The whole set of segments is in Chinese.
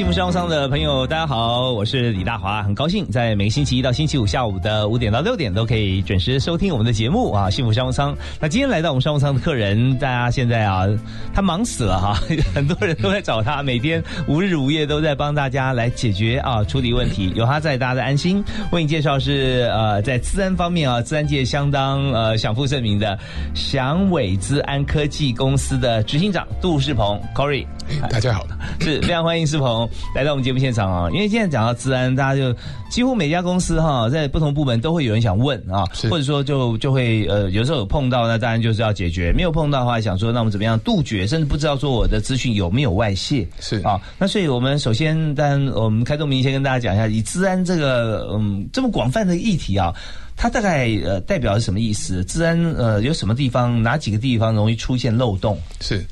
幸福商务舱的朋友，大家好，我是李大华，很高兴在每个星期一到星期五下午的五点到六点都可以准时收听我们的节目啊！幸福商务舱。那今天来到我们商务舱的客人，大家现在啊，他忙死了哈，很多人都在找他，每天无日无夜都在帮大家来解决啊，处理问题。有他在，大家的安心。为你介绍是呃，在资安方面啊，资安界相当呃享负盛名的祥伟资安科技公司的执行长杜世鹏 Corey。大家好，是非常欢迎世鹏来到我们节目现场啊！因为现在讲到治安，大家就几乎每家公司哈，在不同部门都会有人想问啊，或者说就就会呃，有时候有碰到，那当然就是要解决；没有碰到的话，想说那我们怎么样杜绝，甚至不知道说我的资讯有没有外泄是啊。那所以我们首先，但我们开宗明义先跟大家讲一下，以治安这个嗯这么广泛的议题啊，它大概呃代表是什么意思？治安呃有什么地方哪几个地方容易出现漏洞？是，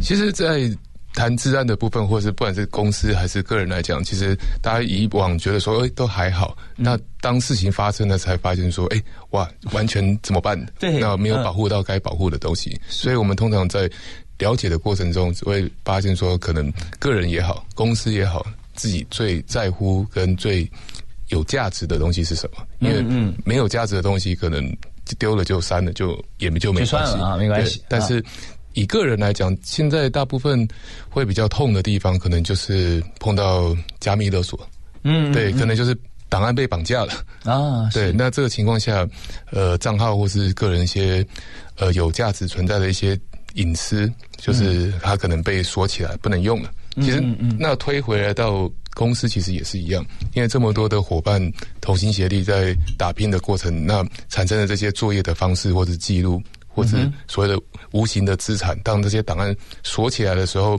其实，在谈治安的部分，或是不管是公司还是个人来讲，其实大家以往觉得说，哎，都还好。那当事情发生了，才发现说，哎，哇，完全怎么办？对，那没有保护到该保护的东西。所以我们通常在了解的过程中，只会发现说，可能个人也好，公司也好，自己最在乎跟最有价值的东西是什么？因为没有价值的东西，可能丢了就删了，就也就没关系啊，没关系。但是。以个人来讲，现在大部分会比较痛的地方，可能就是碰到加密勒索。嗯，对，可能就是档案被绑架了啊。对，那这个情况下，呃，账号或是个人一些呃有价值存在的一些隐私，就是它可能被锁起来，不能用了。其实，那推回来到公司，其实也是一样，因为这么多的伙伴同心协力在打拼的过程，那产生的这些作业的方式或者记录。或者所谓的无形的资产，当这些档案锁起来的时候，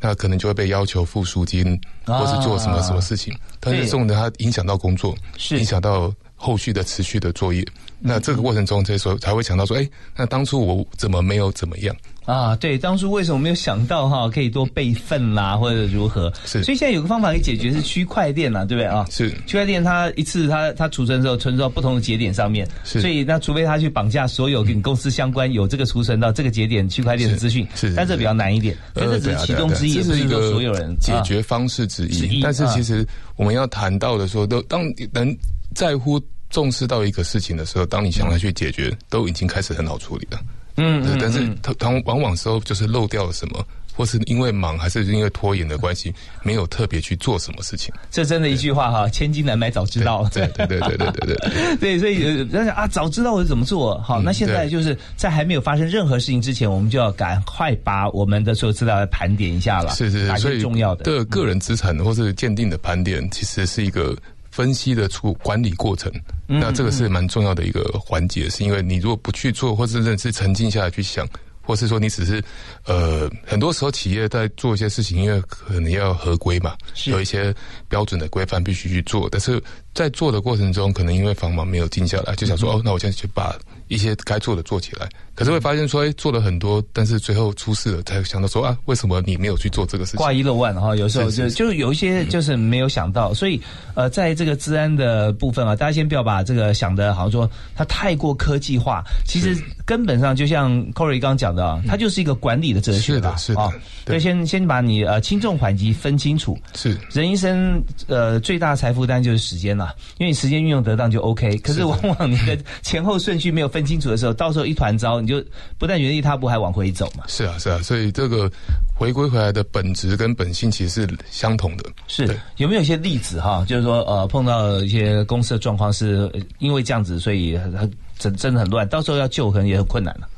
那可能就会被要求付赎金，或是做什么什么事情。但是这种的，它影响到工作，影响到后续的持续的作业。那这个过程中，这时候才会想到说：哎，那当初我怎么没有怎么样？啊，对，当初为什么没有想到哈，可以多备份啦，或者如何？是，所以现在有个方法可以解决，是区块链啦，对不对啊？是，区块链它一次它它储存之后，存到不同的节点上面，是，所以那除非它去绑架所有跟公司相关有这个储存到这个节点区块链的资讯，是，但这比较难一点，但这只是其中之一，不是一个所有人解决方式之一。但是其实我们要谈到的说，都当能在乎重视到一个事情的时候，当你想要去解决，都已经开始很好处理了。嗯，但是他他往往时候就是漏掉了什么，或是因为忙，还是因为拖延的关系，没有特别去做什么事情。这真的一句话哈，千金难买早知道。对对对对对对对。对，所以人家啊，早知道我怎么做好。那现在就是在还没有发生任何事情之前，我们就要赶快把我们的所有资料来盘点一下了。是是是，所以重要的的个人资产或是鉴定的盘点，其实是一个。分析的出管理过程，那这个是蛮重要的一个环节，是因为你如果不去做，或者是是沉静下来去想，或是说你只是呃，很多时候企业在做一些事情，因为可能要合规嘛，有一些标准的规范必须去做，但是在做的过程中，可能因为繁忙没有静下来，就想说哦，那我现在去把一些该做的做起来。可是会发现说，哎，做了很多，但是最后出事了，才想到说啊，为什么你没有去做这个事情？挂一漏万哈，有时候就就有一些就是没有想到，所以呃，在这个治安的部分啊，大家先不要把这个想的好像说它太过科技化，其实根本上就像 Corey 刚讲的啊，它就是一个管理的哲学吧，是啊，对，先先把你呃轻重缓急分清楚。是人一生呃最大财富单就是时间了，因为你时间运用得当就 OK。可是往往你的前后顺序没有分清楚的时候，到时候一团糟。就不但原地踏步，还往回走嘛？是啊，是啊，所以这个回归回来的本质跟本性其实是相同的。是有没有一些例子哈？就是说，呃，碰到一些公司的状况，是因为这样子，所以很真真的很乱，到时候要救可能也很困难了。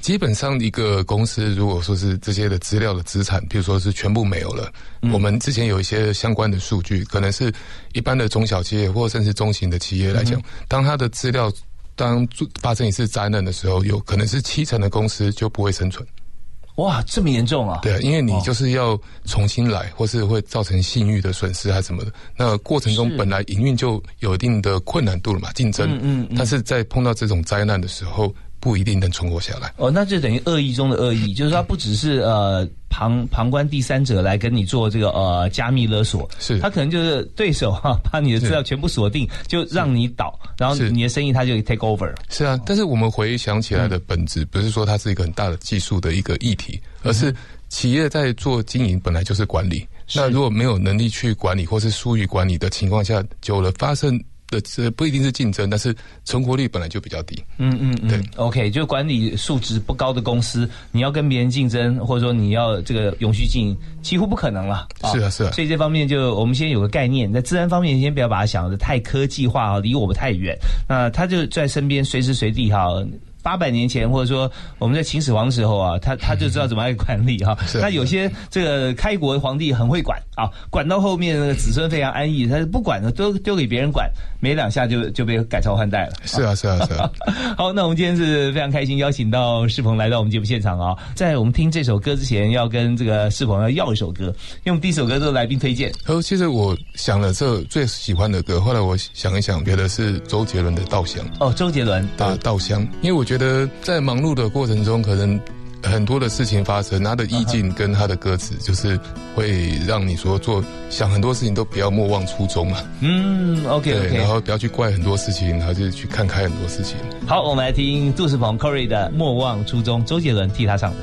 基本上，一个公司如果说是这些的资料的资产，比如说是全部没有了，我们之前有一些相关的数据，可能是一般的中小企业或甚至中型的企业来讲，当它的资料。当发生一次灾难的时候，有可能是七成的公司就不会生存。哇，这么严重啊！对，因为你就是要重新来，或是会造成信誉的损失还是什么的。那过程中本来营运就有一定的困难度了嘛，竞争。嗯嗯。但是在碰到这种灾难的时候。不一定能存活下来。哦，那就等于恶意中的恶意，就是说不只是呃旁旁观第三者来跟你做这个呃加密勒索，是。他可能就是对手哈，把你的资料全部锁定，就让你倒，然后你的生意他就 take over。是啊，但是我们回想起来的本质，不是说它是一个很大的技术的一个议题，而是企业在做经营本来就是管理，那如果没有能力去管理，或是疏于管理的情况下，久了发生。的这不一定是竞争，但是存活率本来就比较低。嗯嗯嗯，对，OK，就管理素质不高的公司，你要跟别人竞争，或者说你要这个永续经营，几乎不可能了。是啊是啊，所以这方面就我们先有个概念，在自然方面先不要把它想的太科技化啊，离我们太远。那他就在身边，随时随地哈。八百年前，或者说我们在秦始皇的时候啊，他他就知道怎么来管理 哈。那有些这个开国皇帝很会管啊，管到后面那个子孙非常安逸，他不管了，都丢给别人管，没两下就就被改朝换代了。是啊，是啊，是啊。好，那我们今天是非常开心，邀请到世鹏来到我们节目现场啊。在我们听这首歌之前，要跟这个世鹏要要一首歌，因为我们第一首歌都是来宾推荐。哦，其实我想了这最喜欢的歌，后来我想一想，觉得是周杰伦的《稻香》。哦，周杰伦的《稻香》，因为我觉得。觉得在忙碌的过程中，可能很多的事情发生，他的意境跟他的歌词，就是会让你说做想很多事情都不要莫忘初衷嘛。嗯，OK OK，然后不要去怪很多事情，然后就去看开很多事情。好，我们来听杜世鹏 Corey 的《莫忘初衷》，周杰伦替他唱的。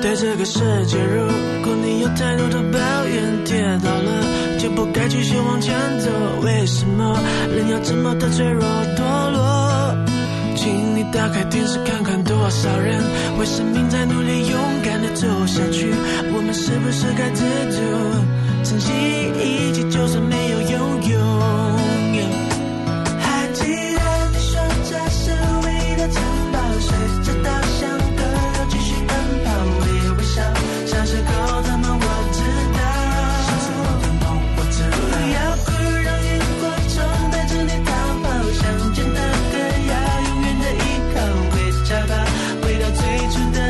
对这个世界，如果你有太多的抱怨，跌倒了就不该继续往前走。为什么人要这么的脆弱堕落？请你打开电视看看，多少人为生命在努力，勇敢的走下去。我们是不是该知足，珍惜一切，就算没有拥有？today.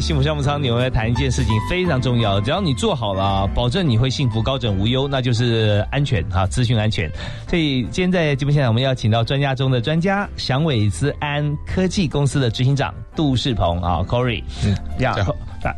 幸福项目舱，我们来谈一件事情非常重要，只要你做好了，保证你会幸福、高枕无忧，那就是安全哈，资讯安。全。所以今天在节目现场，我们要请到专家中的专家，祥伟资安科技公司的执行长杜世鹏。啊，Corey，嗯，呀，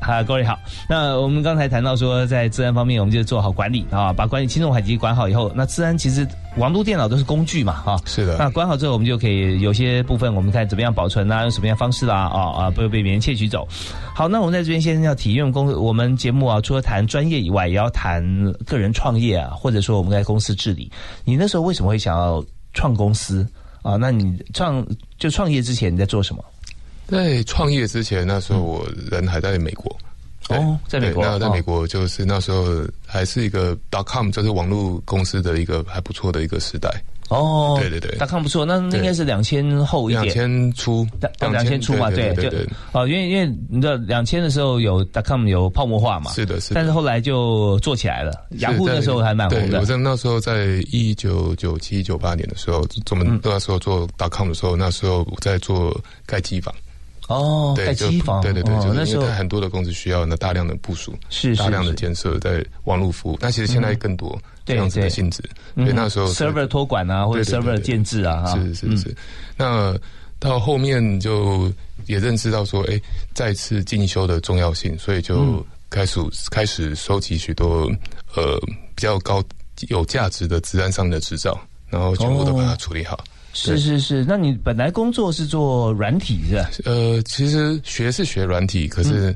好，各位好。那我们刚才谈到说，在治安方面，我们就做好管理啊，把管理轻重缓急管好以后，那治安其实网络电脑都是工具嘛，哈，是的。那关好之后，我们就可以有些部分，我们看怎么样保存啊，用什么样方式啦，啊啊，不会被别人窃取走。好，那我们在这边先要体验公，我们节目啊，除了谈专业以外，也要谈个人创业啊，或者说我们在公司治理。你那时候为什么会想要创公司啊？那你创就创业之前你在做什么？在创业之前，那时候我人还在美国。哦，在美国。那在美国就是那时候还是一个 dot com，就是网络公司的一个还不错的一个时代。哦，对对对，dot com 不错，那应该是两千后一点。两千初，到两千初嘛，对，就哦，因为因为你知道两千的时候有 dot com 有泡沫化嘛，是的，是。但是后来就做起来了，雅虎那时候还蛮红的。我在那时候在一九九七九八年的时候，我们那时候做 dot com 的时候，那时候我在做盖机房。哦，对机房，对对对，就是因为很多的公司需要那大量的部署，是大量的建设在网络服务。那其实现在更多这样子的性质，所以那时候 server 托管啊，或者 server 建制啊，是是是。那到后面就也认识到说，哎，再次进修的重要性，所以就开始开始收集许多呃比较高有价值的治安上的执照，然后全部都把它处理好。是是是，那你本来工作是做软体是吧？呃，其实学是学软体，可是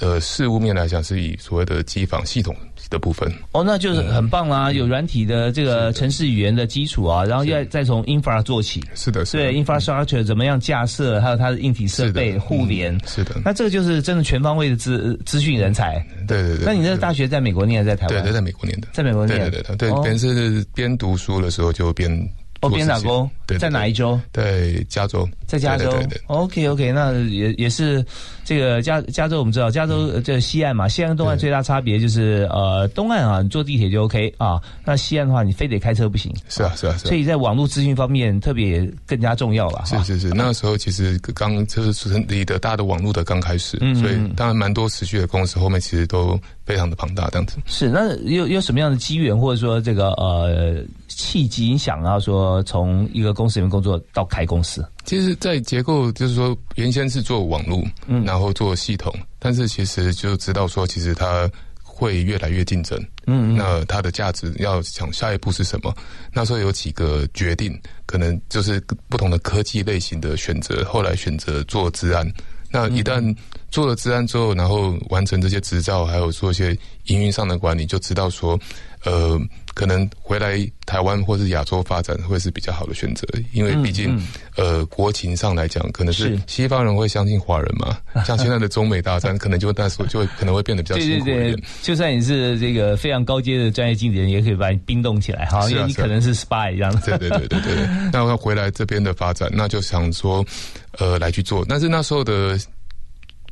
呃，事务面来讲是以所谓的机房系统的部分。哦，那就是很棒啦，有软体的这个城市语言的基础啊，然后要再从 infra 做起。是的，对 infrastructure 怎么样架设，还有它的硬体设备互联。是的，那这个就是真的全方位的资资讯人才。对对对。那你那个大学在美国念，在台湾？对，在美国念的，在美国念。对对对对，边是边读书的时候就边。哦，边打工，在哪一州？在加州，在加州。OK OK，那也也是这个加加州，我们知道加州这西岸嘛，西岸跟东岸最大差别就是呃，东岸啊，你坐地铁就 OK 啊，那西岸的话，你非得开车不行。是啊是啊，所以在网络资讯方面特别更加重要了。是是是，那时候其实刚就是成立的大的网络的刚开始，所以当然蛮多持续的公司后面其实都非常的庞大这样子。是，那有有什么样的机缘或者说这个呃？契机影响啊，说从一个公司里面工作到开公司，其实，在结构就是说，原先是做网络，嗯，然后做系统，但是其实就知道说，其实它会越来越竞争，嗯，那它的价值要想下一步是什么？那时候有几个决定，可能就是不同的科技类型的选择，后来选择做治安。那一旦做了治安之后，然后完成这些执照，还有做一些营运上的管理，就知道说，呃。可能回来台湾或是亚洲发展会是比较好的选择，因为毕竟呃国情上来讲，可能是西方人会相信华人嘛。像现在的 中美大战，可能就那时候就会可能会变得比较辛苦一点。就算你是这个非常高阶的专业经理人，也可以把你冰冻起来哈，因为你可能是 spy 一样子。对对对对对。那要回来这边的发展，那就想说呃来去做，但是那时候的。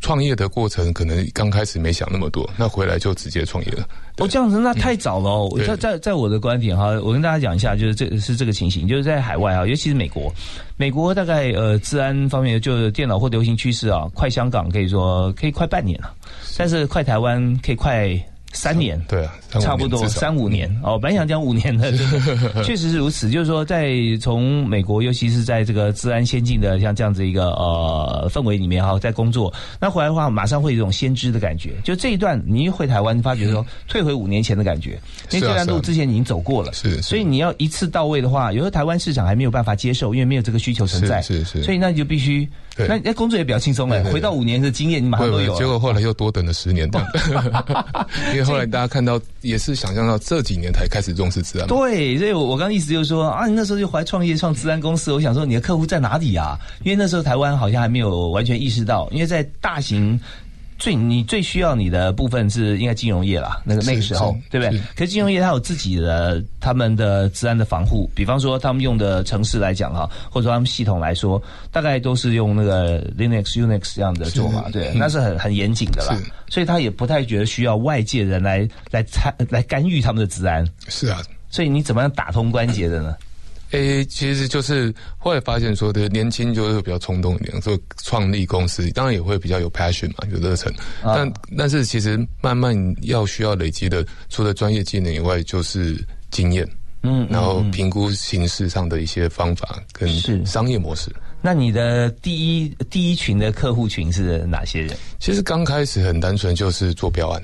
创业的过程可能刚开始没想那么多，那回来就直接创业了。哦，这样子那太早了。哦。在在在我的观点哈，我跟大家讲一下，就是这是这个情形，就是在海外啊，尤其是美国，美国大概呃治安方面，就电脑或流行趋势啊，快香港可以说可以快半年了，但是快台湾可以快。三年，对啊，差不多三五年哦。本来想讲五年的，确实是如此。就是说，在从美国，尤其是在这个治安先进的像这样子一个呃氛围里面哈，在工作，那回来的话，马上会有一种先知的感觉。就这一段，你一回台湾，发觉说退回五年前的感觉，因为这段路之前已经走过了，是，所以你要一次到位的话，有时候台湾市场还没有办法接受，因为没有这个需求存在，是是，所以那你就必须。那那工作也比较轻松哎，回到五年的经验，你马上都有。结果后来又多等了十年，因为后来大家看到也是想象到这几年才开始重视治安。对，所以我我刚意思就是说啊，你那时候就怀创业创治安公司，我想说你的客户在哪里啊？因为那时候台湾好像还没有完全意识到，因为在大型。最你最需要你的部分是应该金融业啦，那个那个时候对不对？可是金融业它有自己的他们的治安的防护，比方说他们用的城市来讲哈，或者说他们系统来说，大概都是用那个 Linux、Unix 这样的做法，对，那是很很严谨的啦，所以他也不太觉得需要外界人来来参来干预他们的治安。是啊，所以你怎么样打通关节的呢？诶，其实就是后来发现说的年轻就是比较冲动一点，说创立公司当然也会比较有 passion 嘛，有热忱。但但是其实慢慢要需要累积的，除了专业技能以外，就是经验。嗯，然后评估形式上的一些方法跟商业模式。那你的第一第一群的客户群是哪些人？其实刚开始很单纯，就是做标案。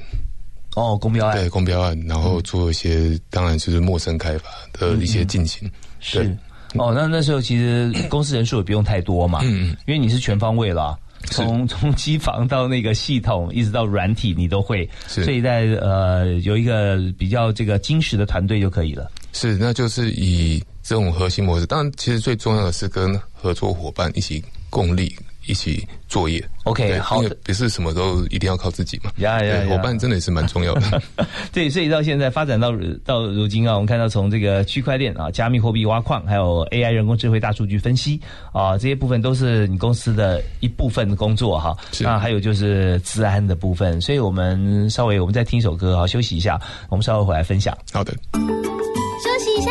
哦，公标案对公标案，然后做一些，当然就是陌生开发的一些进行。是哦，那那时候其实公司人数也不用太多嘛，嗯嗯，因为你是全方位了，从 从机房到那个系统，一直到软体，你都会，所以在呃有一个比较这个精实的团队就可以了。是，那就是以这种核心模式。当然，其实最重要的是跟合作伙伴一起共力。一起作业，OK，好，不是什么都一定要靠自己嘛。呀呀，伙伴真的也是蛮重要的。对，所以到现在发展到到如今啊，我们看到从这个区块链啊、加密货币挖矿，还有 AI 人工智慧大数据分析啊，这些部分都是你公司的一部分的工作哈。那还有就是治安的部分，所以我们稍微我们再听一首歌啊，休息一下，我们稍后回来分享。好的，休息一下，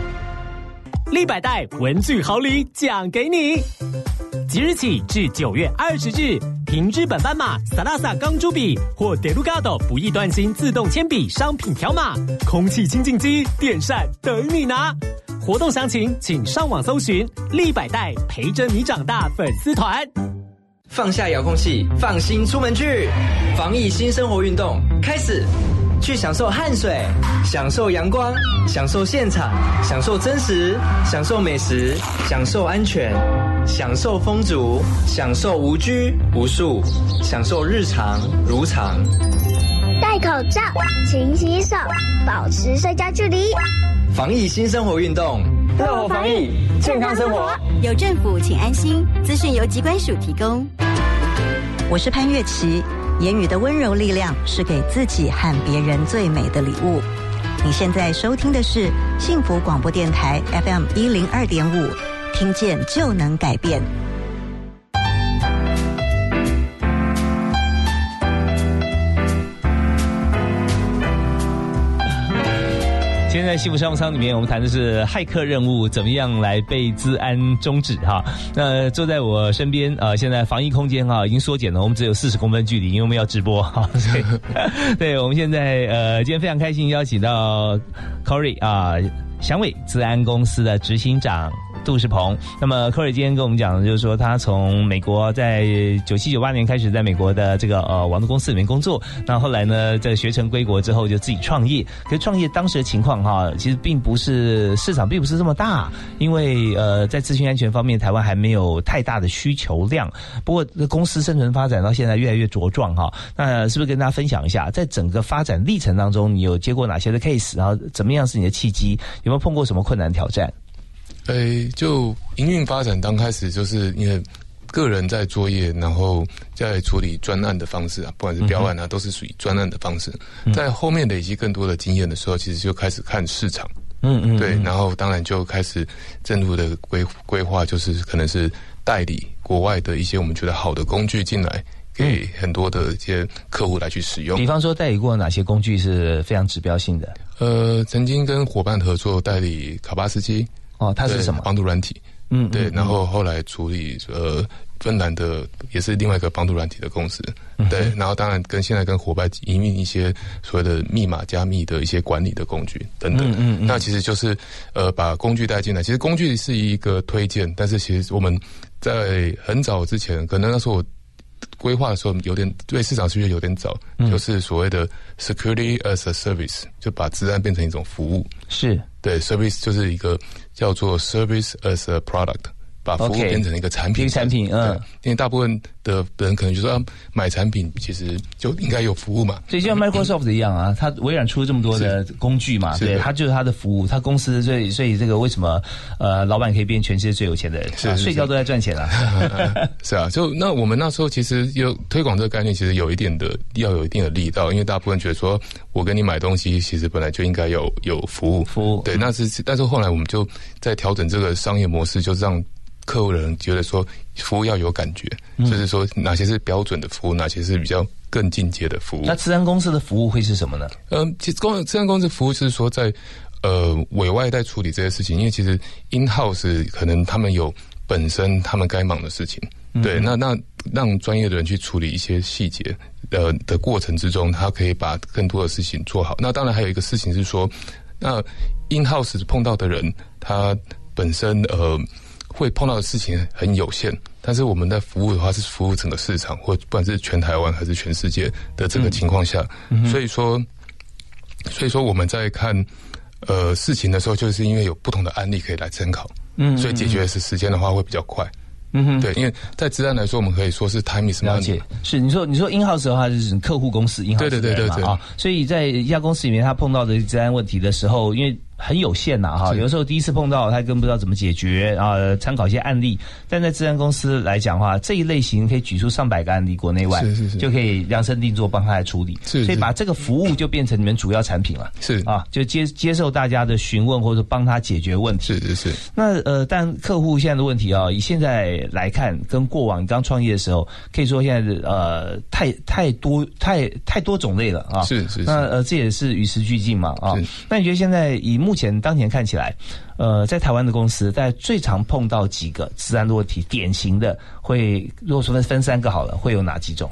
立百代文具好礼奖给你，即日起至九月二十日，凭日本斑马、萨拉萨钢珠笔或德鲁 d o 不易断芯自动铅笔商品条码，空气清净机、电扇等你拿。活动详情请上网搜寻立百代陪着你长大粉丝团。放下遥控器，放心出门去，防疫新生活运动开始。去享受汗水，享受阳光，享受现场，享受真实，享受美食，享受安全，享受风足，享受无拘无束，享受日常如常。戴口罩，勤洗手，保持社交距离。防疫新生活运动，乐活防疫，健康生活。有政府，请安心。资讯由机关署提供。我是潘月琪。言语的温柔力量是给自己和别人最美的礼物。你现在收听的是幸福广播电台 FM 一零二点五，听见就能改变。现在幸福商务舱里面，我们谈的是骇客任务怎么样来被治安终止哈。那坐在我身边呃，现在防疫空间哈已经缩减了，我们只有四十公分距离，因为我们要直播哈。所以，对我们现在呃，今天非常开心邀请到 Corey 啊，祥伟治安公司的执行长。杜世鹏，那么科尔今天跟我们讲的就是说，他从美国在九七九八年开始在美国的这个呃网络公司里面工作，那后来呢，在学成归国之后就自己创业。可是创业当时的情况哈，其实并不是市场并不是这么大，因为呃在资讯安全方面，台湾还没有太大的需求量。不过公司生存发展到现在越来越茁壮哈，那是不是跟大家分享一下，在整个发展历程当中，你有接过哪些的 case，然后怎么样是你的契机，有没有碰过什么困难挑战？诶，就营运发展刚开始，就是因为个人在作业，然后在处理专案的方式啊，不管是标案啊，都是属于专案的方式。在后面累积更多的经验的时候，其实就开始看市场，嗯嗯，对，然后当然就开始正路的规规划，就是可能是代理国外的一些我们觉得好的工具进来，给很多的一些客户来去使用。比方说，代理过哪些工具是非常指标性的？呃，曾经跟伙伴合作代理卡巴斯基。哦，它是什么？防毒软体？嗯，对，然后后来处理呃芬兰的也是另外一个防毒软体的公司，对，然后当然跟现在跟伙伴营运一些所谓的密码加密的一些管理的工具等等，嗯嗯，那其实就是呃把工具带进来，其实工具是一个推荐，但是其实我们在很早之前，可能那时候我规划的时候有点对市场需求有点早，就是所谓的 security as a service，就把治安变成一种服务，是。对，service 就是一个叫做 service as a product，把服务变成一个产品，产品，嗯，因为大部分的人可能就说买产品其实就应该有服务嘛。所以就像 Microsoft 一样啊，它微软出了这么多的工具嘛，对，它就是它的服务，它公司所以所以这个为什么呃老板可以变全世界最有钱的人？是啊睡觉都在赚钱啊。是啊，就那我们那时候其实有推广这个概念，其实有一点的要有一定的力道，因为大部分觉得说我跟你买东西，其实本来就应该有有服务，服务对，那是但是后来我们就在调整这个商业模式，就让。客户的人觉得说服务要有感觉，就是说哪些是标准的服务，哪些是比较更进阶的服务。那治安公司的服务会是什么呢？嗯，其实公治安公司服务是说在呃委外在处理这些事情，因为其实 in house 可能他们有本身他们该忙的事情，对，那那让专业的人去处理一些细节呃的过程之中，他可以把更多的事情做好。那当然还有一个事情是说，那 in house 碰到的人，他本身呃。会碰到的事情很有限，但是我们的服务的话是服务整个市场，或不管是全台湾还是全世界的这个情况下，所以说，所以说我们在看呃事情的时候，就是因为有不同的案例可以来参考，嗯，所以解决是时间的话会比较快，嗯哼，对，因为在治安来说，我们可以说是 time is money，了解，是你说你说 in house 的话就是客户公司 in house 对对对对对。啊，所以在一家公司里面，他碰到的治安问题的时候，因为。很有限呐，哈，有时候第一次碰到，他更不知道怎么解决啊。参考一些案例，但在治安公司来讲的话，这一类型可以举出上百个案例，国内外是是是，就可以量身定做帮他来处理。是，所以把这个服务就变成你们主要产品了。是啊，就接接受大家的询问或者帮他解决问题。是是是。那呃，但客户现在的问题啊，以现在来看，跟过往刚创业的时候，可以说现在呃太太多太太多种类了啊。是是。那呃，这也是与时俱进嘛啊。那你觉得现在以目前当前看起来，呃，在台湾的公司在最常碰到几个治安的问题，典型的会，如果说分分三个好了，会有哪几种？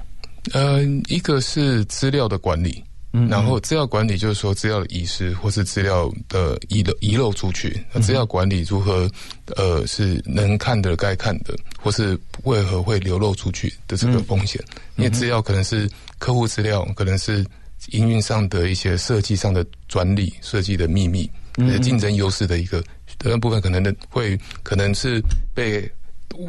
呃，一个是资料的管理，然后资料管理就是说资料的遗失或是资料的遗漏遗漏出去，资料管理如何呃是能看的该看的，或是为何会流露出去的这个风险？因为资料可能是客户资料，可能是营运上的一些设计上的专利设计的秘密。竞争优势的一个的部分，可能的会可能是被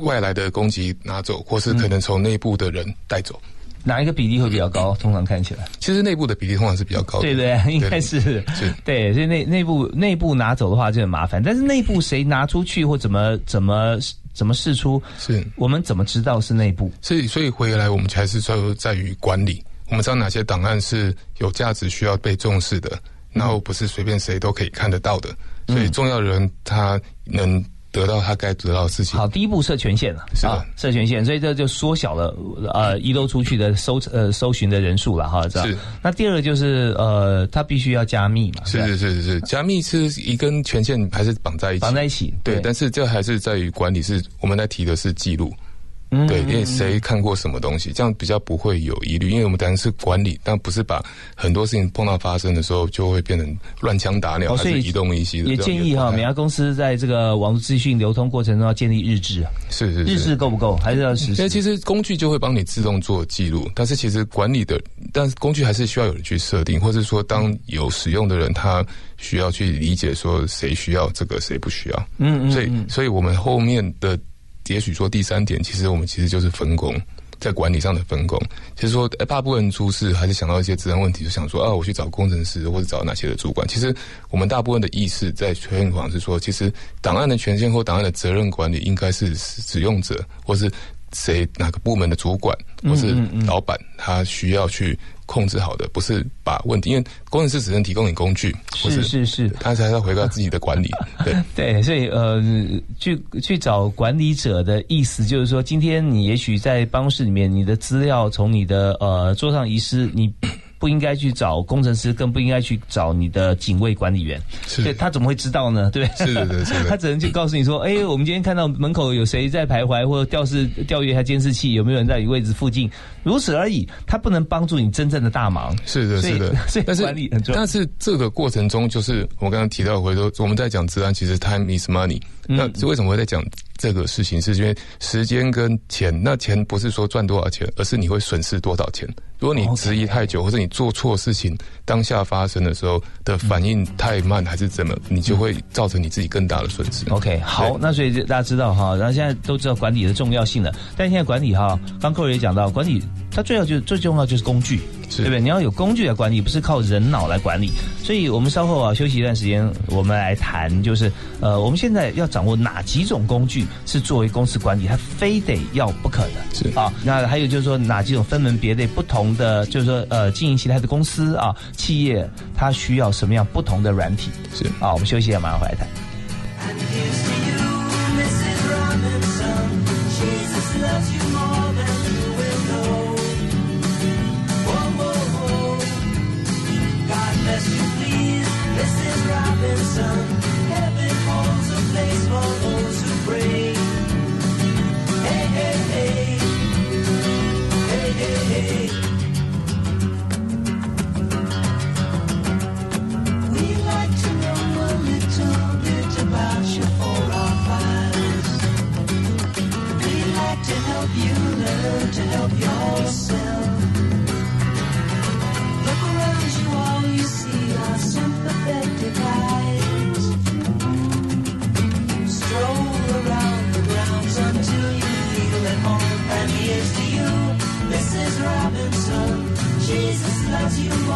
外来的攻击拿走，或是可能从内部的人带走。哪一个比例会比较高？通常看起来，其实内部的比例通常是比较高的，对对？应该是 是，对。所以内内部内部拿走的话就很麻烦，但是内部谁拿出去或怎么怎么怎么试出，是我们怎么知道是内部？所以所以回来我们还是说在于管理，我们知道哪些档案是有价值需要被重视的。然后不是随便谁都可以看得到的，所以重要的人他能得到他该得到的事情。好，第一步设权限了，是吧？设权限，所以这就缩小了呃遗漏出去的搜呃搜寻的人数了哈，是。那第二个就是呃，他必须要加密嘛，是是是是是，加密是一根权限还是绑在一起？绑在一起，对。但是这还是在于管理，是我们在提的是记录。对，因为谁看过什么东西，这样比较不会有疑虑。因为我们当然是管理，但不是把很多事情碰到发生的时候就会变成乱枪打鸟，还是移动一些。也建议哈，每家公司在这个网络资讯流通过程中要建立日志啊。是是，日志够不够？还是要实施？其实工具就会帮你自动做记录，但是其实管理的，但是工具还是需要有人去设定，或者说当有使用的人，他需要去理解说谁需要这个，谁不需要。嗯嗯。所以，所以我们后面的。也许说第三点，其实我们其实就是分工，在管理上的分工。其实说大部分人出事还是想到一些治安问题，就想说啊，我去找工程师或者找哪些的主管。其实我们大部分的意识在推广是说，其实档案的权限或档案的责任管理，应该是使用者或是谁哪个部门的主管或是老板，他需要去。控制好的不是把问题，因为工程师只能提供你工具，是是是，他才要回到自己的管理。对对，所以呃，去去找管理者的意思就是说，今天你也许在办公室里面，你的资料从你的呃桌上遗失，你。不应该去找工程师，更不应该去找你的警卫管理员。是，他怎么会知道呢？对，是的，是的。他只能就告诉你说：“ 哎，我们今天看到门口有谁在徘徊，或者调视调阅一下监视器，有没有人在你位置附近，如此而已。他不能帮助你真正的大忙。是的，是的。但是管理很重要。但是这个过程中，就是我刚刚提到回头，我们在讲治安，其实 time is money。那为什么会在讲这个事情，是因为时间跟钱。那钱不是说赚多少钱，而是你会损失多少钱。如果你迟疑太久，或者你做错事情，当下发生的时候的反应太慢，还是怎么，你就会造成你自己更大的损失。OK，好，那所以大家知道哈，然后现在都知道管理的重要性了。但现在管理哈，刚各位也讲到，管理它最要就是最重要就是工具。对不对？你要有工具来管理，不是靠人脑来管理。所以我们稍后啊休息一段时间，我们来谈，就是呃，我们现在要掌握哪几种工具是作为公司管理，它非得要不可的。是啊，那还有就是说哪几种分门别类不同的，就是说呃经营其他的公司啊企业，它需要什么样不同的软体？是啊，我们休息一下，马上回来谈。to help yourself. Look around you, all you see are sympathetic eyes. Stroll around the grounds until you feel at home. And here's to you, Mrs. Robinson. Jesus loves you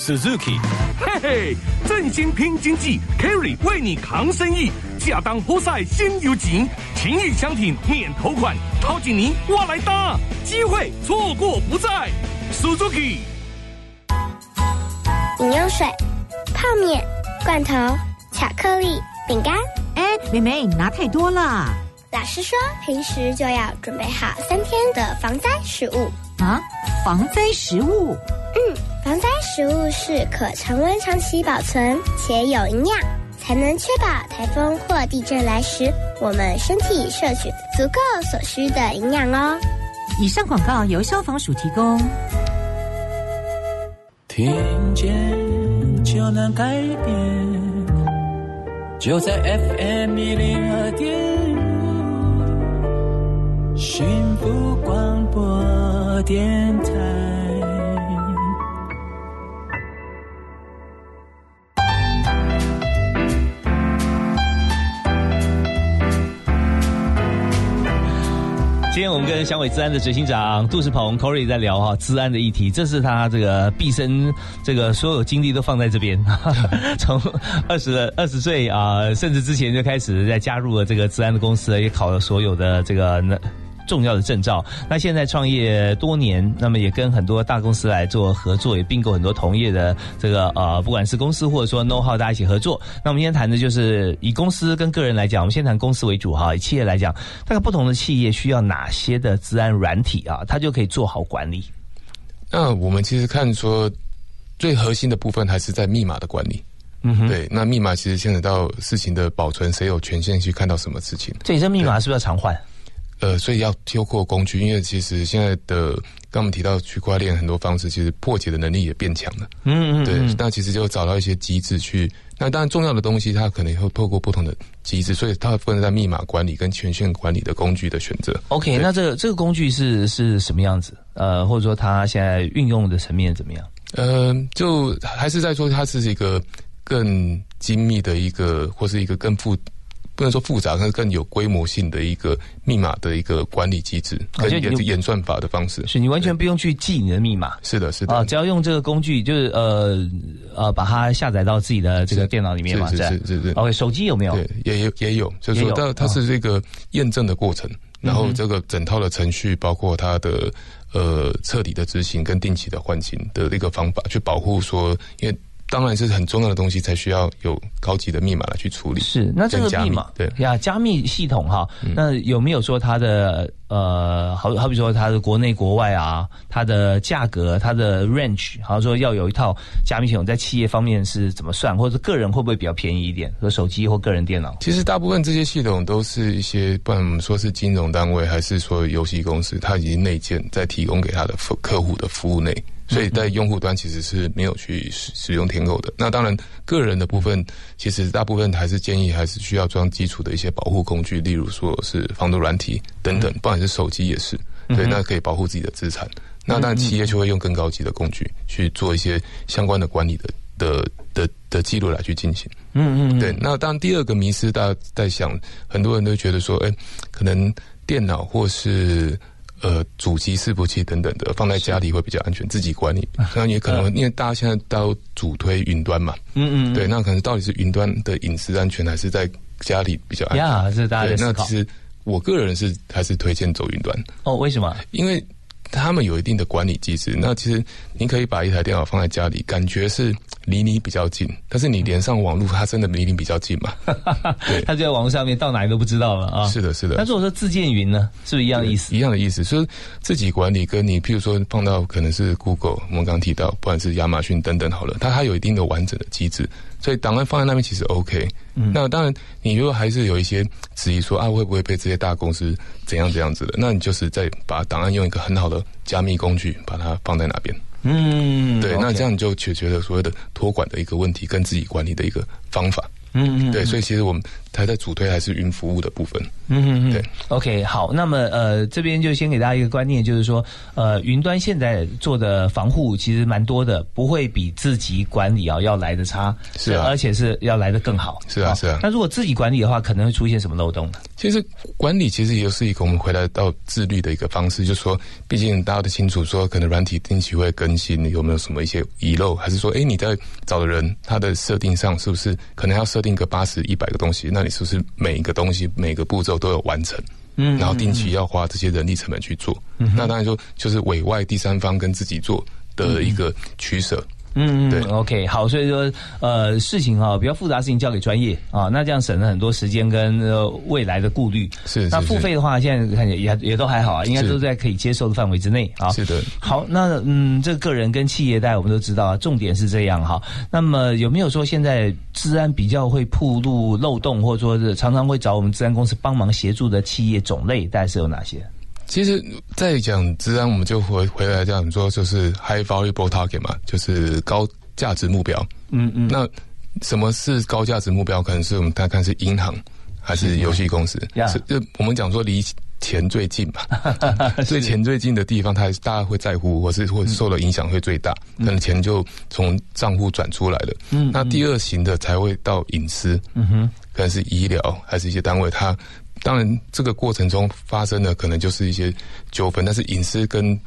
Suzuki，嘿嘿，振兴拼经济，Kerry 为你扛生意，下当波赛先有景，情谊相挺免头款，掏紧泥我来搭，机会错过不再，Suzuki。饮用水、泡面、罐头、巧克力、饼干。哎，妹妹，你拿太多了。老师说，平时就要准备好三天的防灾食物啊！防灾食物？嗯，防灾食物是可常温长期保存且有营养，才能确保台风或地震来时，我们身体摄取足够所需的营养哦。以上广告由消防署提供。听见就能改变，就在 FM 一零二点五，幸福广播电台。今天我们跟小伟治安的执行长杜世鹏 Corey 在聊哈治安的议题，这是他这个毕生这个所有精力都放在这边，从二十二十岁啊，甚至之前就开始在加入了这个治安的公司，也考了所有的这个重要的证照，那现在创业多年，那么也跟很多大公司来做合作，也并购很多同业的这个呃，不管是公司或者说 know how，大家一起合作。那我们今天谈的就是以公司跟个人来讲，我们先谈公司为主哈。以企业来讲，大概不同的企业需要哪些的治安软体啊，它就可以做好管理。那我们其实看说最核心的部分还是在密码的管理。嗯哼，对，那密码其实牵扯到事情的保存，谁有权限去看到什么事情？这这密码是不是要常换？呃，所以要透过工具，因为其实现在的刚我们提到区块链很多方式，其实破解的能力也变强了。嗯嗯，对，那其实就找到一些机制去。那当然重要的东西，它可能会透过不同的机制，所以它分在密码管理跟权限管理的工具的选择。OK，那这个这个工具是是什么样子？呃，或者说它现在运用的层面怎么样？呃，就还是在说它是一个更精密的一个，或是一个更复。不能说复杂，但是更有规模性的一个密码的一个管理机制，跟演演算法的方式，是你完全不用去记你的密码。是的，是的，啊，只要用这个工具，就是呃呃，把它下载到自己的这个电脑里面嘛，是是是是。OK，手机有没有？对，也有也有，就是说它它是这个验证的过程，然后这个整套的程序，包括它的呃彻底的执行跟定期的换新的一个方法，去保护说，因为。当然是很重要的东西，才需要有高级的密码来去处理。是，那这个密码对呀，加密系统哈，那有没有说它的呃，好好比说它的国内国外啊，它的价格、它的 range，好像说要有一套加密系统，在企业方面是怎么算，或者个人会不会比较便宜一点？和手机或个人电脑？其实大部分这些系统都是一些，不管我们说是金融单位，还是说游戏公司，它已经内建在提供给它的客客户的服务内。所以在用户端其实是没有去使使用天狗的。那当然，个人的部分其实大部分还是建议还是需要装基础的一些保护工具，例如说是防毒软体等等，不管是手机也是，对，那可以保护自己的资产。那当然，企业就会用更高级的工具去做一些相关的管理的的的的记录来去进行。嗯嗯，对。那当然，第二个迷失，大家在想，很多人都觉得说，哎，可能电脑或是。呃，主机、伺服器等等的放在家里会比较安全，自己管理。那也可能因为大家现在都主推云端嘛，嗯嗯，对，那可能到底是云端的隐私安全，还是在家里比较安全？呀，是大家那其实我个人是还是推荐走云端。哦，为什么？因为。他们有一定的管理机制，那其实你可以把一台电脑放在家里，感觉是离你比较近，但是你连上网络，它真的离你比较近吗？对，它就在网络上面，到哪里都不知道了啊。是的，是的。那如果说自建云呢，是不是一样的意思？一样的意思，所以自己管理跟你，譬如说放到可能是 Google，我们刚刚提到，不管是亚马逊等等好了，它还有一定的完整的机制。所以档案放在那边其实 OK，那当然你如果还是有一些质疑说啊会不会被这些大公司怎样怎样子的，那你就是再把档案用一个很好的加密工具把它放在那边，嗯，对，那这样你就解决了所谓的托管的一个问题跟自己管理的一个方法。嗯嗯，对，所以其实我们它在主推还是云服务的部分。嗯嗯嗯，对。OK，好，那么呃，这边就先给大家一个观念，就是说，呃，云端现在做的防护其实蛮多的，不会比自己管理啊要来的差，是啊，而且是要来的更好，是啊是啊。那如果自己管理的话，可能会出现什么漏洞呢？其实管理其实也是一个我们回来到自律的一个方式，就是说，毕竟大家都清楚说，可能软体定期会更新，有没有什么一些遗漏，还是说，哎，你在找的人他的设定上是不是可能要设定个八十一百个东西？那你是不是每一个东西每个步骤都有完成？嗯，然后定期要花这些人力成本去做，那当然说就是委外第三方跟自己做的一个取舍。嗯嗯，对，OK，好，所以说，呃，事情哈比较复杂，事情交给专业啊，那这样省了很多时间跟未来的顾虑。是，那付费的话，现在看也也也都还好啊，应该都在可以接受的范围之内啊。是的。好，那嗯，这个个人跟企业贷我们都知道啊，重点是这样哈。那么有没有说现在治安比较会铺路漏洞，或者说是常常会找我们治安公司帮忙协助的企业种类，大概是有哪些？其实，在讲治安，我们就回回来讲说，就是 high valuable target 嘛，就是高价值目标。嗯嗯。那什么是高价值目标？可能是我们大家看是银行还是游戏公司？是就我们讲说离钱最近嘛，最钱最近的地方，它大家会在乎，或是会受的影响会最大，可能钱就从账户转出来了。嗯。那第二型的才会到隐私。嗯哼。可能是医疗还是一些单位，它当然这个过程中发生的可能就是一些纠纷，但是隐私跟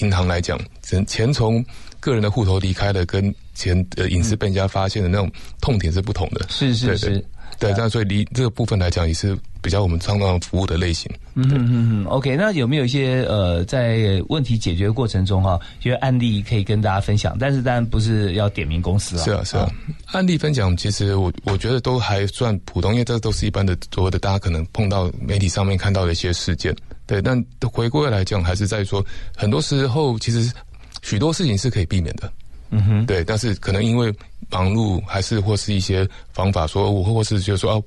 银行来讲，钱钱从个人的户头离开了，跟钱呃隐私被人家发现的那种痛点是不同的。是是是。对，这样所以离这个部分来讲，也是比较我们创造服务的类型。嗯嗯嗯。OK，那有没有一些呃，在问题解决过程中哈，一些案例可以跟大家分享？但是当然不是要点名公司啊。是啊是啊，案例分享其实我我觉得都还算普通，因为这都是一般的所谓的大家可能碰到媒体上面看到的一些事件。对，但回归来讲，还是在说很多时候其实许多事情是可以避免的。嗯哼，对，但是可能因为忙碌，还是或是一些方法，说我或是就说哦，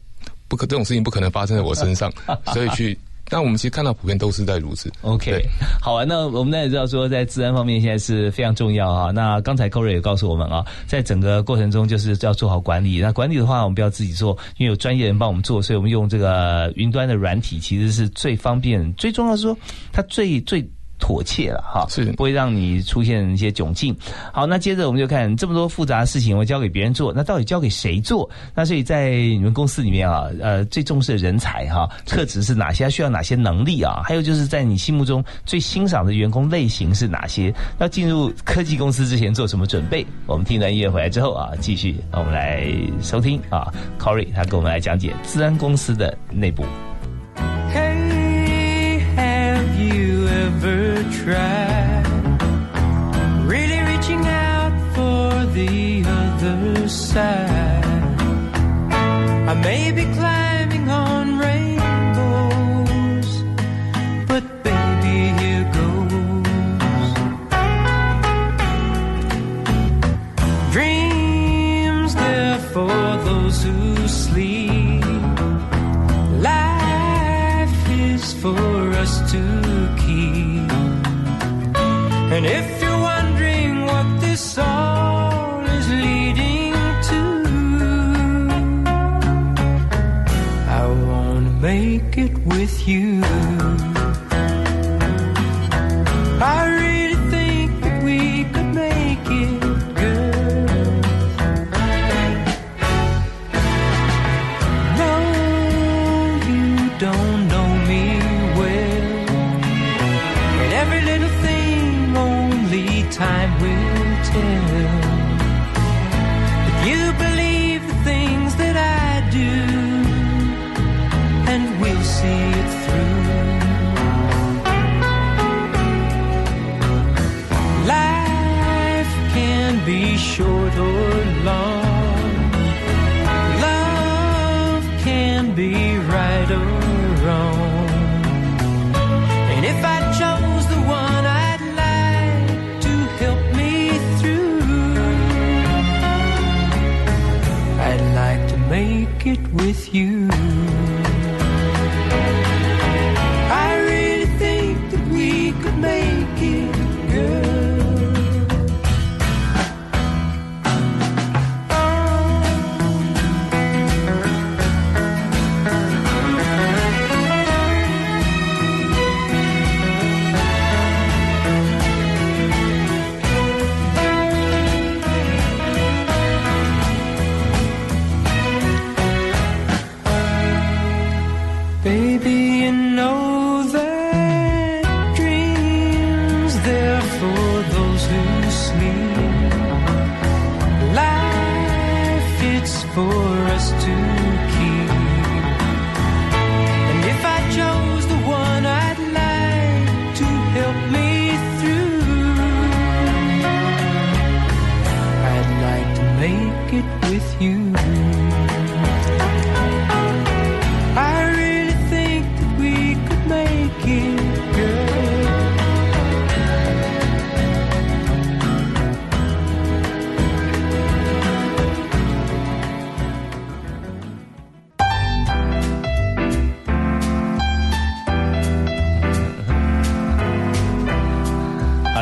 不可这种事情不可能发生在我身上，所以去。但我们其实看到普遍都是在如此。OK，好啊，那我们也知道说，在治安方面现在是非常重要啊。那刚才 Corey 也告诉我们啊，在整个过程中就是要做好管理。那管理的话，我们不要自己做，因为有专业人帮我们做，所以我们用这个云端的软体，其实是最方便。最重要是说，它最最。妥切了哈，是不会让你出现一些窘境。好，那接着我们就看这么多复杂的事情，我交给别人做，那到底交给谁做？那所以在你们公司里面啊，呃，最重视的人才哈，特质是哪些？需要哪些能力啊？还有就是在你心目中最欣赏的员工类型是哪些？要进入科技公司之前做什么准备？我们听完音乐回来之后啊，继续我们来收听啊，Corey 他给我们来讲解资安公司的内部。ever tried really reaching out for the other side. I may be climbing on rainbows, but baby, here goes. Dreams there for those who sleep. Life is for us to and if you're wondering what this all is leading to, I wanna make it with you.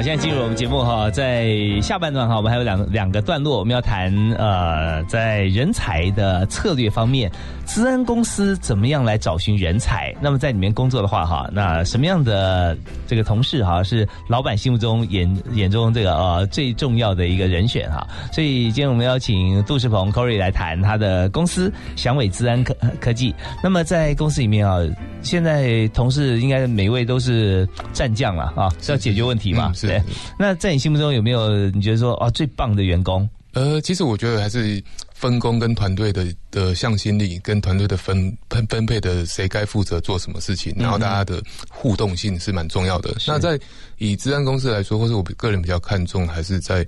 现在进入我们节目哈，在下半段哈，我们还有两两个段落，我们要谈呃，在人才的策略方面，资安公司怎么样来找寻人才？那么在里面工作的话哈，那什么样的这个同事哈是老板心目中眼眼中这个呃最重要的一个人选哈？所以今天我们邀请杜世鹏 Corey 来谈他的公司祥伟资安科科技。那么在公司里面啊，现在同事应该每位都是战将了啊，是要解决问题嘛？是。对，那在你心目中有没有你觉得说啊最棒的员工？呃，其实我觉得还是分工跟团队的的向心力，跟团队的分分分配的谁该负责做什么事情，然后大家的互动性是蛮重要的。那在以治安公司来说，或是我个人比较看重，还是在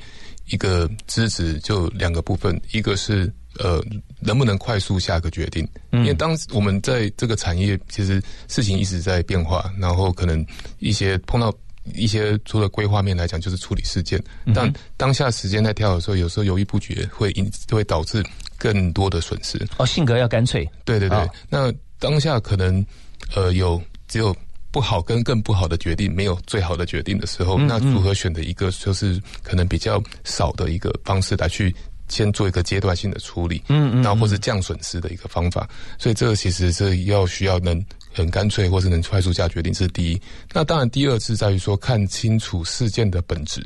一个支持就两个部分，一个是呃能不能快速下个决定，因为当我们在这个产业其实事情一直在变化，然后可能一些碰到。一些除了规划面来讲，就是处理事件。但当下时间在跳的时候，有时候犹豫不决，会引会导致更多的损失。哦，性格要干脆。对对对。那当下可能呃有只有不好跟更不好的决定，没有最好的决定的时候，那如何选择一个就是可能比较少的一个方式来去先做一个阶段性的处理，嗯嗯，然后或是降损失的一个方法。所以这个其实是要需要能。很干脆，或是能快速下决定，这是第一。那当然，第二次在于说看清楚事件的本质。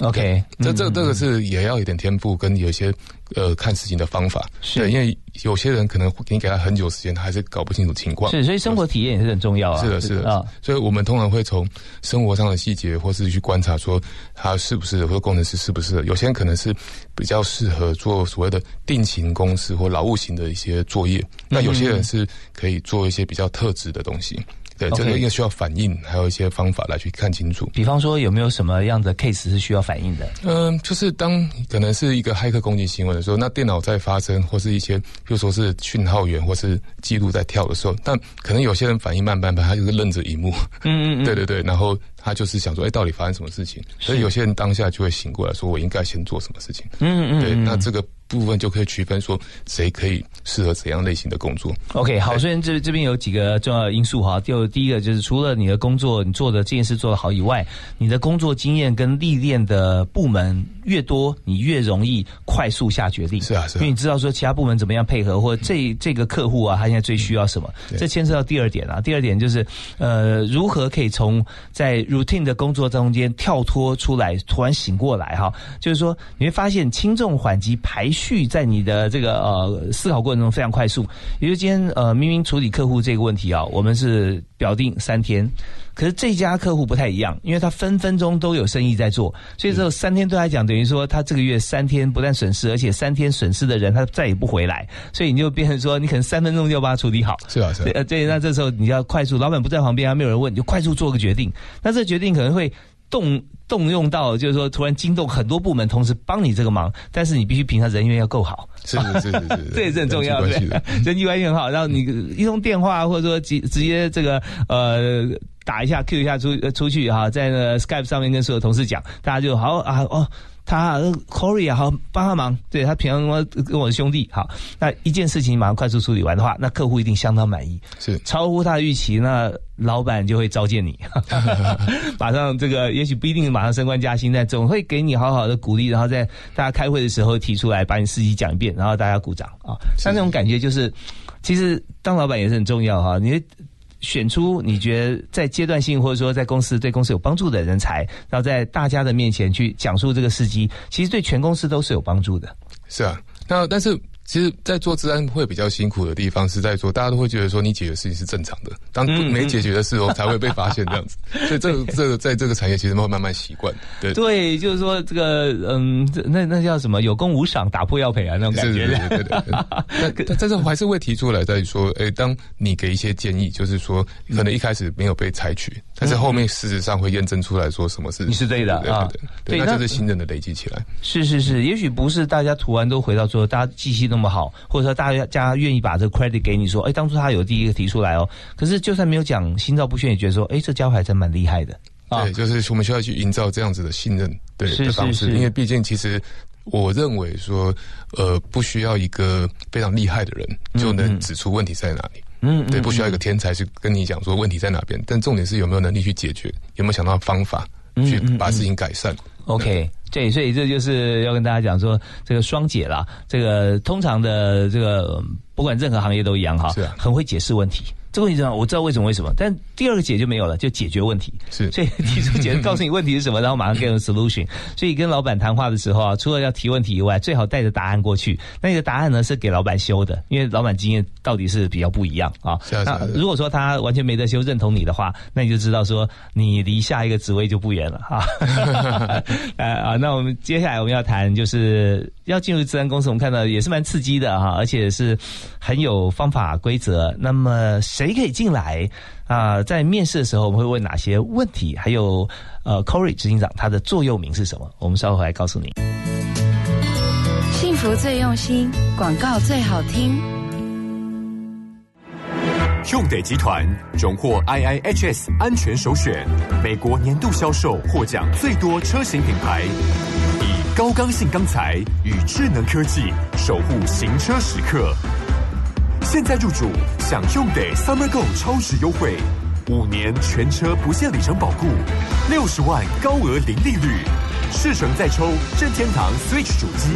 OK，这这这个是也要有点天赋，跟有些呃看事情的方法。是，因为有些人可能你给他很久时间，他还是搞不清楚情况。是，所以生活体验也是很重要啊。是的，是的啊。所以我们通常会从生活上的细节，或是去观察说他是不是，或者工程师是不是。有些人可能是比较适合做所谓的定型公司或劳务型的一些作业，那有些人是可以做一些比较特质的东西。对，这个应该需要反应，还有一些方法来去看清楚。比方说，有没有什么样的 case 是需要反应的？嗯，就是当可能是一个骇客攻击新闻的时候，那电脑在发生，或是一些，比如说是讯号源或是记录在跳的时候，但可能有些人反应慢慢慢，他就是愣着荧幕。嗯嗯嗯，对对对，然后他就是想说，哎，到底发生什么事情？所以有些人当下就会醒过来，说我应该先做什么事情？嗯嗯，对，那这个。部分就可以区分说谁可以适合怎样类型的工作。OK，好，虽然这这边有几个重要因素哈，就第一个就是除了你的工作你做的这件事做得好以外，你的工作经验跟历练的部门越多，你越容易快速下决定。是啊，是，因为你知道说其他部门怎么样配合，或这这个客户啊，他现在最需要什么，这牵涉到第二点啊。第二点就是呃，如何可以从在 routine 的工作中间跳脱出来，突然醒过来哈，就是说你会发现轻重缓急排。去在你的这个呃思考过程中非常快速，也就今天呃明明处理客户这个问题啊，我们是表定三天，可是这家客户不太一样，因为他分分钟都有生意在做，所以这三天对他讲等于说他这个月三天不但损失，而且三天损失的人他再也不回来，所以你就变成说你可能三分钟就要把它处理好。是啊，是呃对，那这时候你要快速，老板不在旁边，还没有人问，你就快速做个决定，那这决定可能会动。动用到就是说，突然惊动很多部门同时帮你这个忙，但是你必须平常人缘要够好，是是是是，这也是很重要的，人际关系很好。然后你一通电话或者说直直接这个呃打一下 Q 一下出出去哈，在那 Skype 上面跟所有同事讲，大家就好啊哦。他 Corey 啊，好帮他忙，对他平常跟我的兄弟好，那一件事情马上快速处理完的话，那客户一定相当满意，是。超乎他的预期，那老板就会召见你，马上这个也许不一定马上升官加薪，但总会给你好好的鼓励，然后在大家开会的时候提出来，把你事迹讲一遍，然后大家鼓掌啊，像那种感觉就是，其实当老板也是很重要哈，你。选出你觉得在阶段性或者说在公司对公司有帮助的人才，然后在大家的面前去讲述这个事迹，其实对全公司都是有帮助的。是啊，那但是。其实，在做治安会比较辛苦的地方是在做，大家都会觉得说你解决事情是正常的，当没解决的时候才会被发现这样子。所以，这个这个在这个产业其实会慢慢习惯。对对，就 是说这个嗯，那那叫什么？有功无赏，打破要赔啊那种感觉。对对对。但但是我还是会提出来，在说，哎，当你给一些建议，就是说可能一开始没有被采取，但是后面事实上会验证出来说什么是你是对的啊。对，那就是信任的累积起来。是是是，也许不是大家涂完都回到说大家记性那么好，或者说大家愿意把这个 credit 给你说，哎，当初他有第一个提出来哦。可是就算没有讲，心照不宣也觉得说，哎，这家伙还真蛮厉害的。对，就是我们需要去营造这样子的信任，对的方式。因为毕竟其实我认为说，呃，不需要一个非常厉害的人就能指出问题在哪里。嗯，对，不需要一个天才去跟你讲说问题在哪边，但重点是有没有能力去解决，有没有想到方法。去把事情改善。OK，对，所以这就是要跟大家讲说，这个双解啦，这个通常的这个不管任何行业都一样哈，是很会解释问题。这个问题上我知道为什么为什么，但第二个解就没有了，就解决问题。是，所以提出解，告诉你问题是什么，然后马上给你 solution。所以跟老板谈话的时候啊，除了要提问题以外，最好带着答案过去。那你的答案呢是给老板修的，因为老板经验到底是比较不一样啊。那如果说他完全没得修，认同你的话，那你就知道说你离下一个职位就不远了哈。呃 啊，那我们接下来我们要谈就是要进入自然公司，我们看到也是蛮刺激的哈，而且是很有方法规则。那么。谁可以进来啊？在面试的时候，我们会问哪些问题？还有，呃，Corey 执行长他的座右铭是什么？我们稍后来告诉你。幸福最用心，广告最好听。Hyundai 集团荣获 IIHS 安全首选，美国年度销售获奖最多车型品牌，以高刚性钢材与智能科技守护行车时刻。现在入主，享用得 Summer Go 超值优惠，五年全车不限里程保固，六十万高额零利率，试乘再抽任天堂 Switch 主机，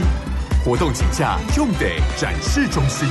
活动请假用得展示中心。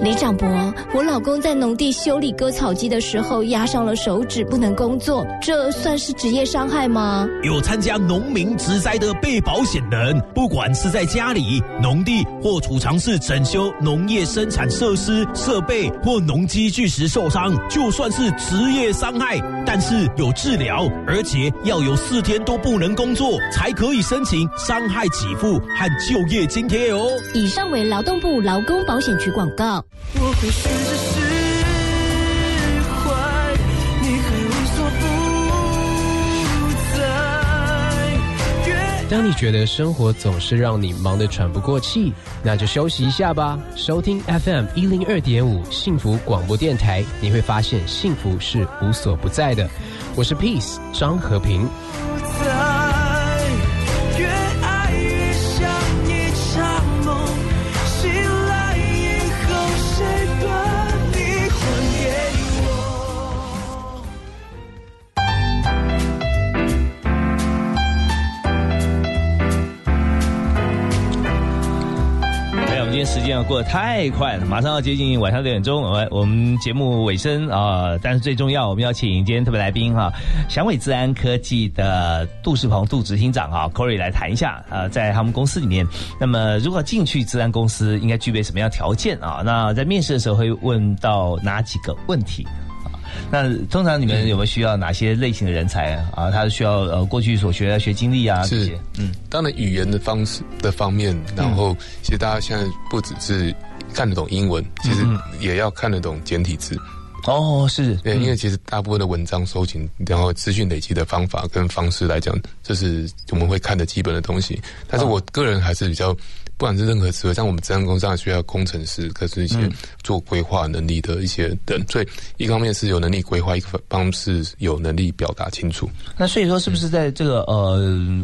李长博，我老公在农地修理割草机的时候压伤了手指，不能工作，这算是职业伤害吗？有参加农民植灾的被保险人，不管是在家里、农地或储藏室整修农业生产设施设备或农机具时受伤，就算是职业伤害，但是有治疗，而且要有四天都不能工作，才可以申请伤害给付和就业津贴哦。以上为劳动部劳工保险局广告。我会选择释怀，你还无所不在。当你觉得生活总是让你忙得喘不过气，那就休息一下吧。收听 FM 一零二点五幸福广播电台，你会发现幸福是无所不在的。我是 Peace 张和平。时间要过得太快了，马上要接近晚上六点钟，我我们节目尾声啊！但是最重要，我们要请今天特别来宾哈，祥伟自安科技的杜世鹏杜执行长啊，Corey 来谈一下啊，在他们公司里面，那么如果进去自安公司，应该具备什么样条件啊？那在面试的时候会问到哪几个问题？那通常你们有没有需要哪些类型的人才啊？他需要呃过去所学的学经历啊这些。嗯，当然语言的方式的方面，然后其实大家现在不只是看得懂英文，其实也要看得懂简体字。哦，是对，因为其实大部分的文章收集，然后资讯累积的方法跟方式来讲，这是我们会看的基本的东西。但是我个人还是比较。不管是任何职位，像我们自然工上需要工程师，可是一些做规划能力的一些人，所以一方面是有能力规划，一方面是有能力表达清楚。那所以说，是不是在这个呃，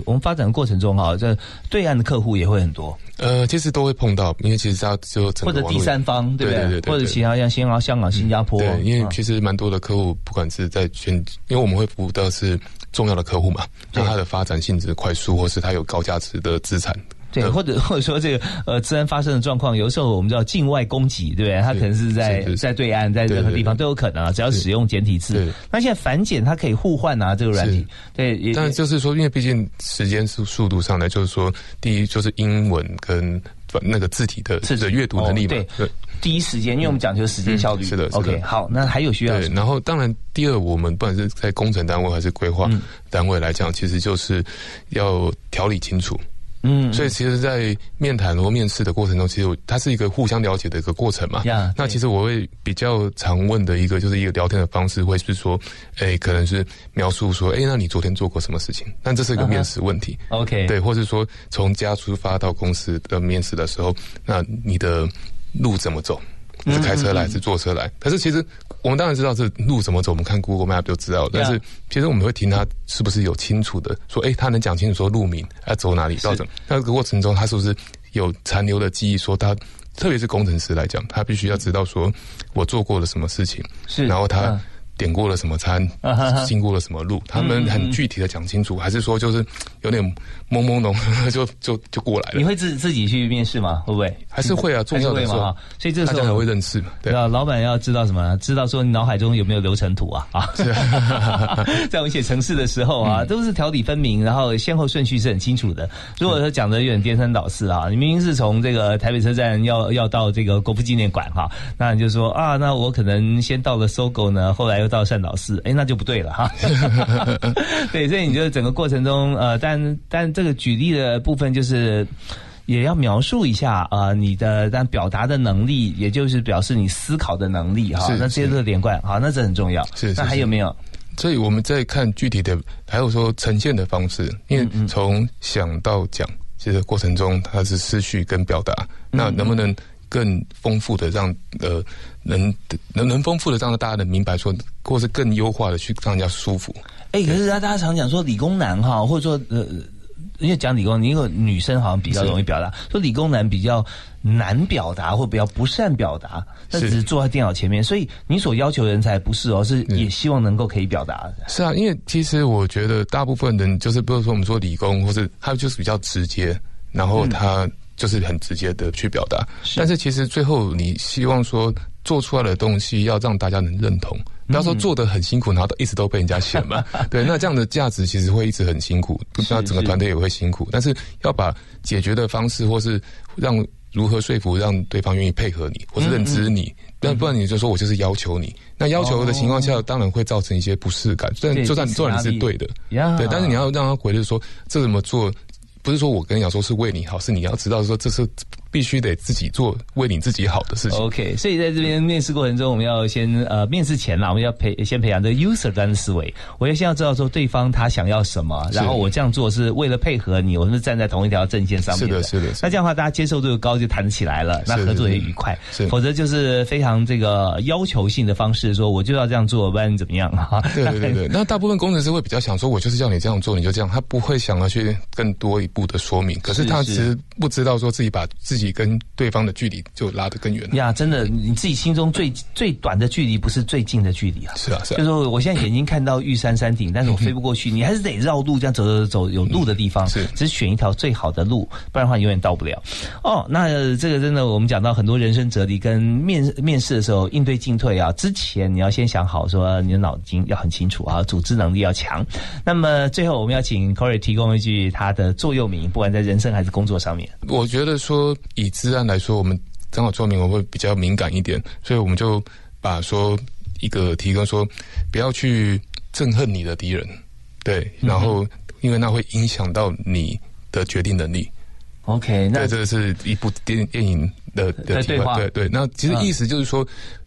我们发展的过程中哈，在对岸的客户也会很多？呃，其实都会碰到，因为其实要就或者第三方，对不对？或者其他像新加香港、新加坡，对，因为其实蛮多的客户，不管是在全，因为我们会服务的是重要的客户嘛，那它的发展性质快速，或是它有高价值的资产。对，或者或者说这个呃，自然发生的状况，有时候我们叫境外供给，对不对？它可能是在在对岸，在任何地方都有可能啊，只要使用简体字。那现在繁简它可以互换啊，这个软体。对，但就是说，因为毕竟时间速速度上来，就是说，第一就是英文跟那个字体的的阅读能力嘛。对，对第一时间，因为我们讲究时间效率。是的，OK，好，那还有需要。对，然后当然，第二，我们不管是在工程单位还是规划单位来讲，其实就是要条理清楚。嗯，所以其实，在面谈或面试的过程中，其实它是一个互相了解的一个过程嘛。那其实我会比较常问的一个，就是一个聊天的方式，会是说，哎，可能是描述说，哎，那你昨天做过什么事情？那这是一个面试问题。OK，对，或者说从家出发到公司的面试的时候，那你的路怎么走？是开车来，是坐车来？可是其实。我们当然知道这路怎么走，我们看 Google Map 就知道。但是其实我们会听他是不是有清楚的说，哎，他能讲清楚说路名要走哪里到怎？那这个过程中，他是不是有残留的记忆？说他特别是工程师来讲，他必须要知道说我做过了什么事情，是，然后他点过了什么餐，经过了什么路，他们很具体的讲清楚，还是说就是有点懵懵懂 就就就过来了？你会自自己去面试吗？会不会？还是会啊，重要的嘛。所以这个时候还会认识嘛？对啊，老板要知道什么？知道说你脑海中有没有流程图啊？啊是，在我们写城市的时候啊，都是条理分明，然后先后顺序是很清楚的。如果说讲的有点颠三倒四啊，你明明是从这个台北车站要要到这个国父纪念馆哈，那你就说啊，那我可能先到了搜狗呢，后来又到善导寺，哎，那就不对了哈。对，所以你就整个过程中，呃，但但这个举例的部分就是。也要描述一下啊，你的但表达的能力，也就是表示你思考的能力哈。那这些都是连贯，好，那这很重要。是，那还有没有？所以我们在看具体的，还有说呈现的方式，因为从想到讲，其实过程中它是思绪跟表达，那能不能更丰富的让呃能能能丰富的让大家能明白说，或是更优化的去让人家舒服？哎，可是大家常讲说理工男哈，或者说呃。因为讲理工，因为女生好像比较容易表达，说理工男比较难表达，或比较不善表达，那只是坐在电脑前面。所以你所要求人才不是哦，是也希望能够可以表达。是啊，因为其实我觉得大部分人就是，比如说我们说理工，或是他就是比较直接，然后他就是很直接的去表达。但是其实最后你希望说做出来的东西要让大家能认同。不要说做的很辛苦，然后一直都被人家嫌嘛。对，那这样的价值其实会一直很辛苦，那整个团队也会辛苦。但是要把解决的方式，或是让如何说服让对方愿意配合你，或是认知你，那不然你就说我就是要求你。那要求的情况下，当然会造成一些不适感。但就算你做你是对的，对，但是你要让他回来说这怎么做，不是说我跟你讲说是为你好，是你要知道说这是。必须得自己做为你自己好的事情。OK，所以在这边面试过程中，我们要先呃，面试前啦，我们要培先培养这个 user 端的思维。我要先要知道说对方他想要什么，然后我这样做是为了配合你，我是站在同一条阵线上面的。是的，是的。那这样的话，大家接受度高，就谈得起来了，那合作也愉快。否则就是非常这个要求性的方式，说我就要这样做，不然怎么样 啊？对对对对。那大部分工程师会比较想说，我就是叫你这样做，你就这样，他不会想要去更多一步的说明。可是他其实不知道说自己把自己跟对方。的距离就拉得更远呀！真的，你自己心中最最短的距离，不是最近的距离啊！是啊，是。就是说，我现在眼睛看到玉山山顶，但是我飞不过去，你还是得绕路这样走走走，有路的地方，是，只选一条最好的路，不然的话永远到不了。哦，那这个真的，我们讲到很多人生哲理，跟面面试的时候应对进退啊，之前你要先想好，说你的脑筋要很清楚啊，组织能力要强。那么最后，我们要请 Corey 提供一句他的座右铭，不管在人生还是工作上面。我觉得说，以治安来说。我们刚好做明，我会比较敏感一点，所以我们就把说一个提纲说，不要去憎恨你的敌人，对，然后因为那会影响到你的决定能力。OK，那这个是一部电电影的的对话，对对。那其实意思就是说，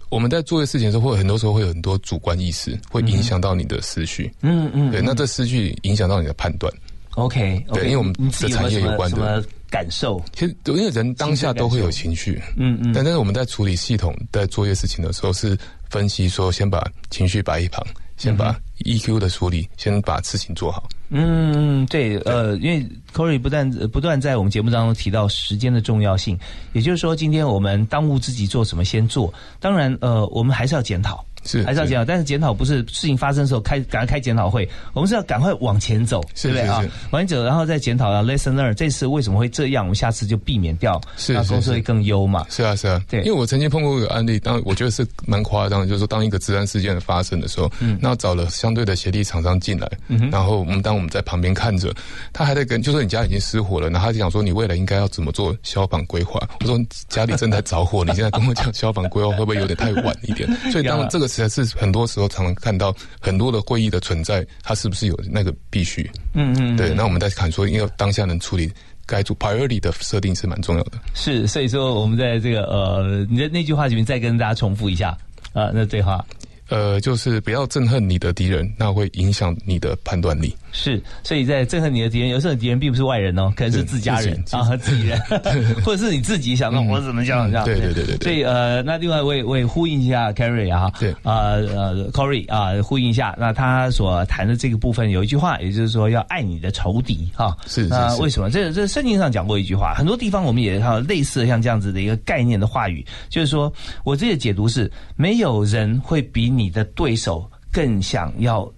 我们在做的事情的时候，会很多时候会有很多主观意识，会影响到你的思绪。嗯嗯，对，那这思绪影响到你的判断。OK，对，因为我们的产业有关的。感受，其实因为人当下都会有情绪，嗯嗯，但但是我们在处理系统在做一些事情的时候，是分析说先把情绪摆一旁，先把 EQ 的处理，先把事情做好。嗯，对，呃，因为 Corey 不但不断在我们节目当中提到时间的重要性，也就是说，今天我们当务之急做什么先做，当然，呃，我们还是要检讨。是还是要检讨，但是检讨不是事情发生的时候开赶快开检讨会，我们是要赶快往前走，对不对啊？往前走，然后再检讨啊，lesson learn，这次为什么会这样？我们下次就避免掉，那公司会更优嘛？是啊，是啊，对。因为我曾经碰过一个案例，当我觉得是蛮夸张的，就是说当一个治安事件的发生的时候，嗯，那找了相对的协力厂商进来，嗯然后我们当我们在旁边看着，他还在跟，就说你家已经失火了，然后他就讲说你未来应该要怎么做消防规划？我说家里正在着火，你现在跟我讲消防规划会不会有点太晚一点？所以当这个实在是很多。时候常常看到很多的会议的存在，它是不是有那个必须？嗯嗯，对。那我们在看说，因为当下能处理该做 priority 的设定是蛮重要的。是，所以说我们在这个呃，你的那句话里面再跟大家重复一下啊，那对话。呃，就是不要憎恨你的敌人，那会影响你的判断力。是，所以在憎恨你的敌人，有时候敌人并不是外人哦，可能是自家人啊自己人，或者是你自己想到我怎么讲这样。对对对对。所以呃，那另外我也我也呼应一下 Carrie 啊，对呃呃 Corey 啊，呼应一下，那他所谈的这个部分有一句话，也就是说要爱你的仇敌哈。是那为什么？这这圣经上讲过一句话，很多地方我们也有类似像这样子的一个概念的话语，就是说我这个解读是，没有人会比你的对手。更想要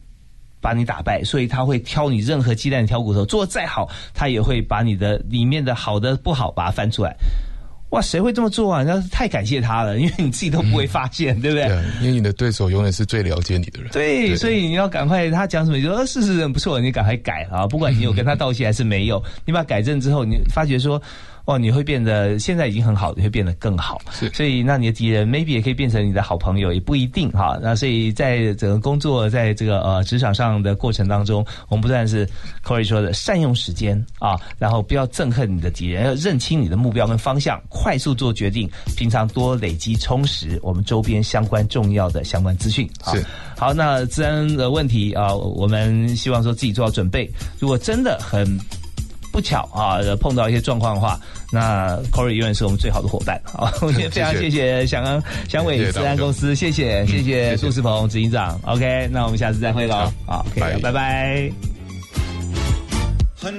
把你打败，所以他会挑你任何鸡蛋挑骨头，做的再好，他也会把你的里面的好的不好把它翻出来。哇，谁会这么做啊？那是太感谢他了，因为你自己都不会发现，对不对？对，因为你的对手永远是最了解你的人。对，所以你要赶快，他讲什么，你说事实很不错，你赶快改啊！不管你有跟他道歉还是没有，你把它改正之后，你发觉说。哦，你会变得现在已经很好，你会变得更好。是，所以那你的敌人 maybe 也可以变成你的好朋友，也不一定哈。那所以在整个工作，在这个呃职场上的过程当中，我们不但是 Corey 说的善用时间啊，然后不要憎恨你的敌人，要认清你的目标跟方向，快速做决定。平常多累积充实我们周边相关重要的相关资讯。是，好，那治安的问题啊，我们希望说自己做好准备。如果真的很不巧啊，碰到一些状况的话，那 Corey 永远是我们最好的伙伴。啊，我们 非常谢谢祥安祥伟治安公司，谢谢谢谢杜世鹏执行长。OK，那我们下次再会喽。好拜拜。His